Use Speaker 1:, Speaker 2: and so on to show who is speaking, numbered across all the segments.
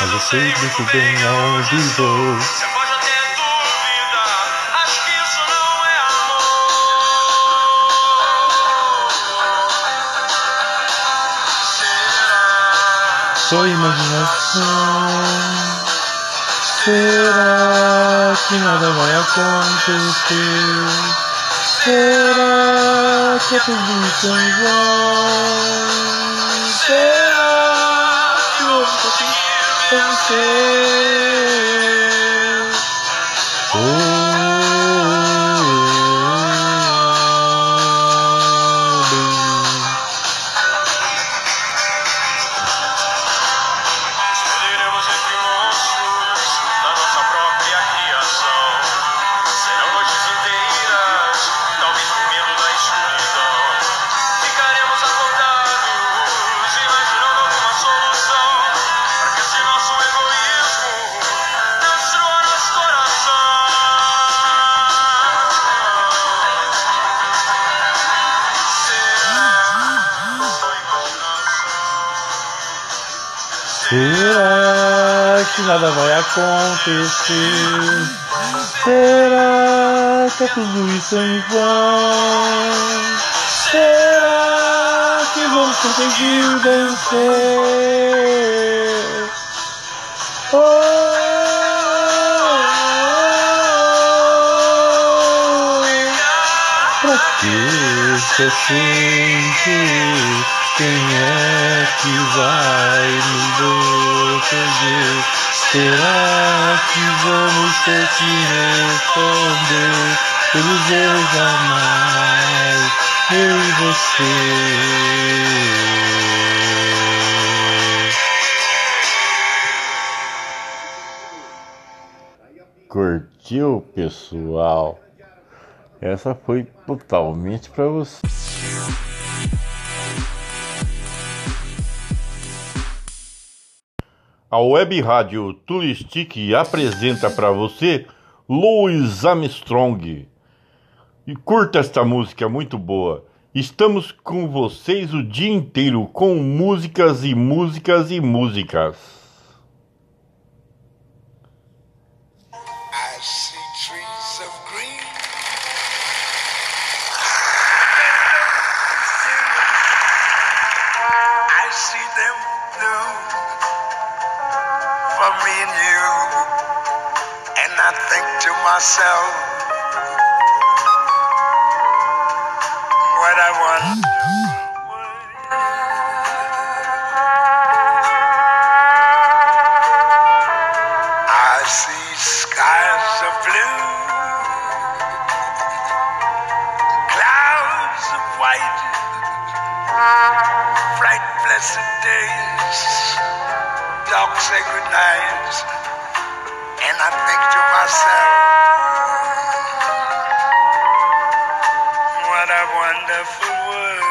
Speaker 1: Mas eu sei muito bem aonde vou.
Speaker 2: Você pode ter dúvida, acho que isso não é amor.
Speaker 1: Só imaginação. Será que nada vai acontecer? Será que é tudo isso em acontecer?
Speaker 2: Que
Speaker 1: nada vai acontecer? Será que é tudo isso em vão? Será que vamos conseguir vencer? Oh, pra que você sente? Quem é que vai nos proteger? Será que vamos ter que responder pelos erros jamais? Eu e você. Curtiu, pessoal? Essa foi totalmente para você. A Web Rádio Turistic apresenta para você Louis Armstrong. E curta esta música muito boa. Estamos com vocês o dia inteiro com músicas e músicas e músicas.
Speaker 3: Wonderful world.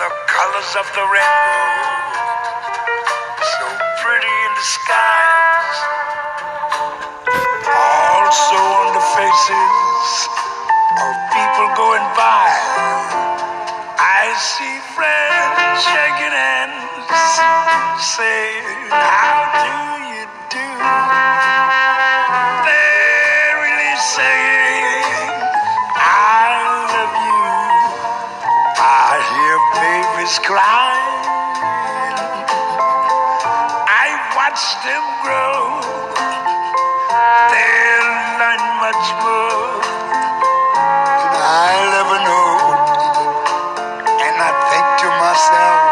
Speaker 3: the colors of the rainbow, so pretty in the skies, also on the faces of people going by. I see friends shaking hands, saying, them grow. They'll learn much more than I'll ever know. And I think to myself,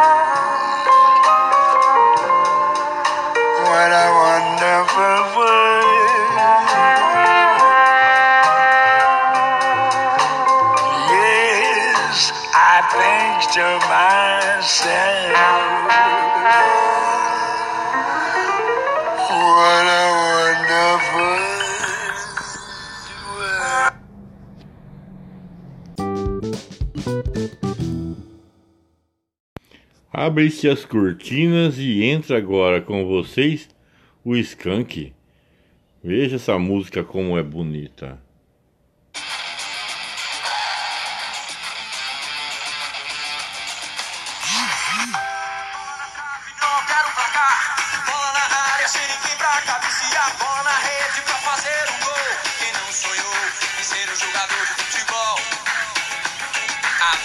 Speaker 3: what a wonderful world. Yes, I think to myself,
Speaker 1: Abre-se as cortinas e entra agora com vocês o Skank. Veja essa música como é bonita.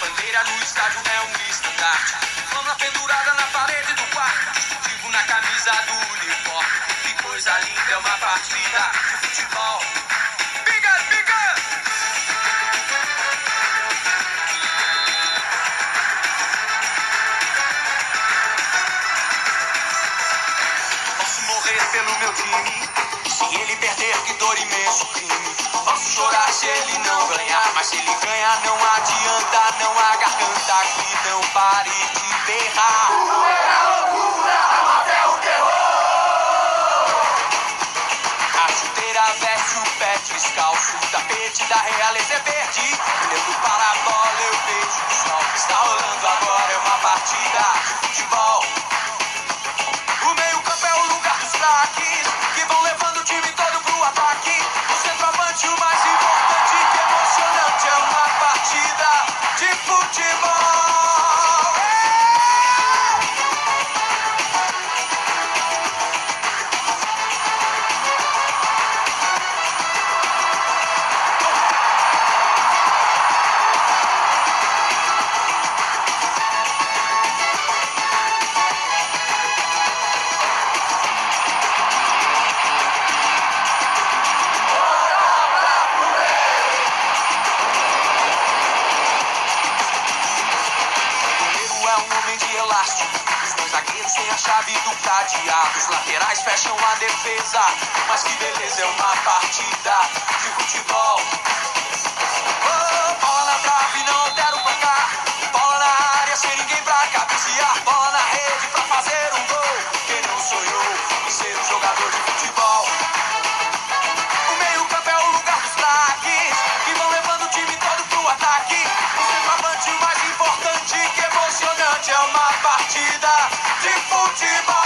Speaker 2: Bandeira no estádio é um estandarte. Flama pendurada na parede do quarto. Vivo na camisa do uniforme. Que coisa linda é uma partida de futebol. Biga, biga! Posso morrer pelo meu time. Se ele perder, que dor imenso crime. Posso chorar se ele não ganhar. Mas se ele ganhar, não o pé descalço. O tapete da realeza é verde. Olhando para a bola, eu vejo o sol está rolando agora. É uma partida de futebol. De. Os dois zagueiros têm a chave do cadeado. Os laterais fecham a defesa. Mas que beleza, é uma partida de futebol. Oh, bola trave, não altera o. Bola na área, sem ninguém pra cabecear. Bola na rede pra fazer partida de futebol.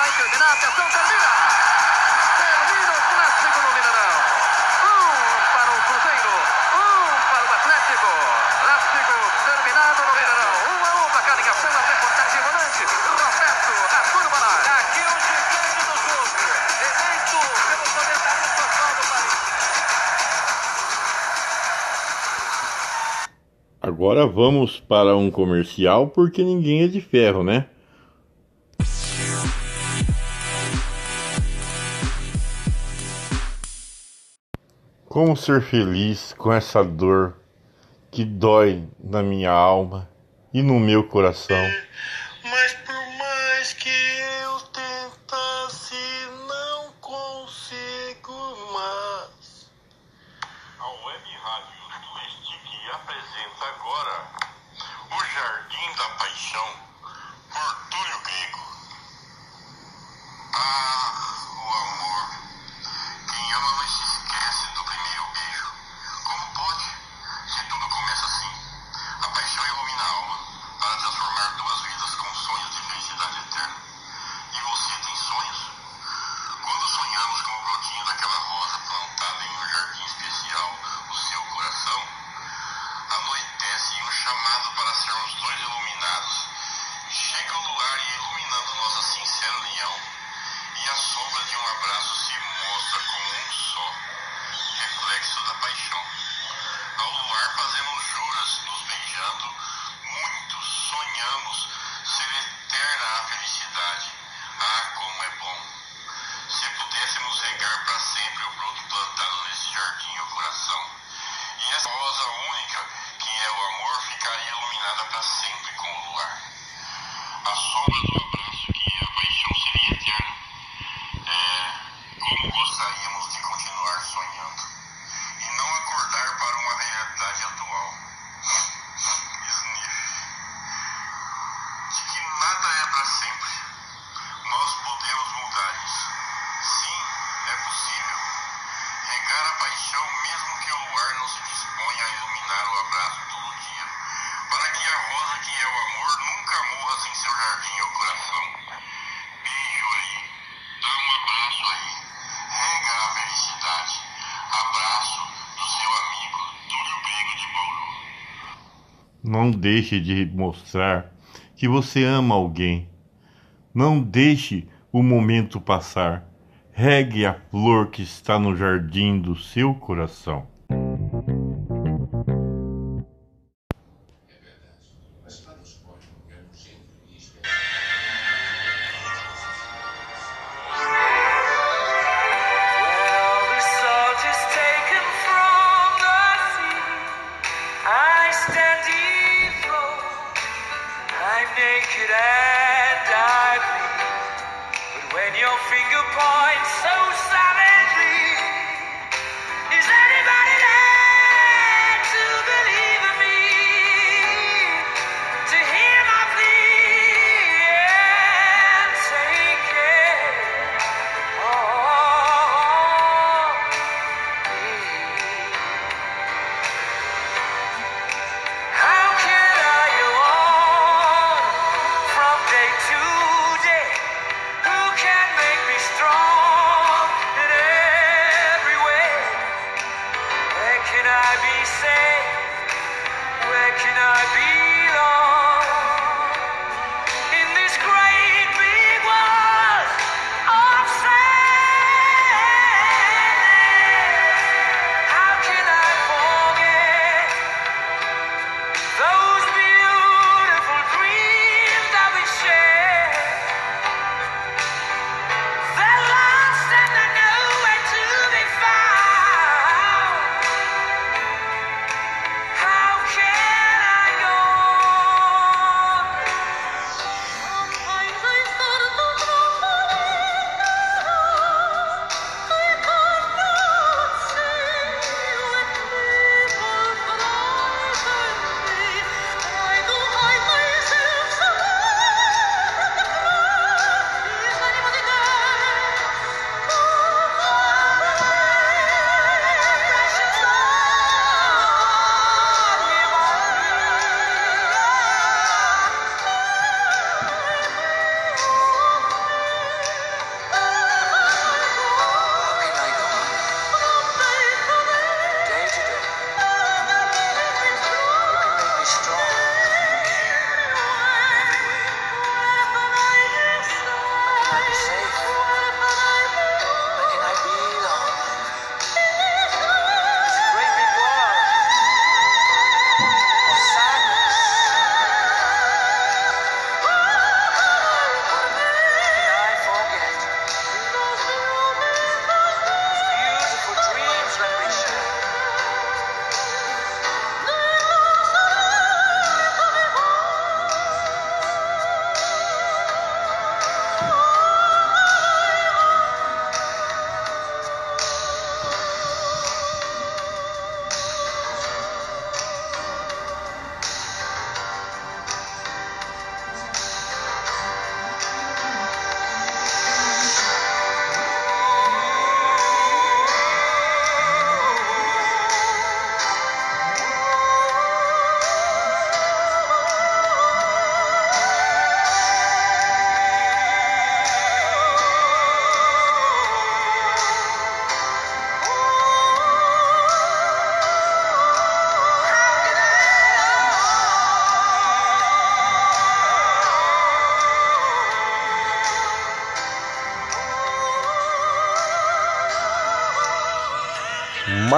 Speaker 2: Vai terminar, atenção, termina! Termina o clássico no Mineirão. Um para o Cruzeiro, um para o Atlético. Clássico terminado no Mineirão. Um a um, placar em ação até contagem rolante. Roberto, a turma lá. Aqui o gigante do jogo. Eleito pelo comentarista Oswaldo Paris.
Speaker 1: Agora vamos para um comercial porque ninguém é de ferro, né? Como ser feliz com essa dor que dói na minha alma e no meu coração?
Speaker 3: Mas por mais que eu tentasse, não consigo mais.
Speaker 1: A Web Rádio Turistic apresenta agora O Jardim da Paixão, por Túlio Grego.
Speaker 4: os dois iluminados chegam ao ar e
Speaker 1: iluminando nossa sincera união, e a sombra de um abraço se mostra como um só, reflexo da paixão. Ao luar fazemos juntos. la plaza. formosa que é o amor nunca morra sem seu jardim ao coração. Beijo aí, dá um abraço aí, rega a felicidade. Abraço do seu amigo Túlio Grego de Bauru.
Speaker 5: Não deixe de mostrar que você ama alguém. Não deixe o momento passar. Regue a flor que está no jardim do seu coração.
Speaker 6: say, where can I be?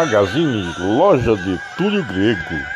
Speaker 5: Magazine Loja de Túlio Grego.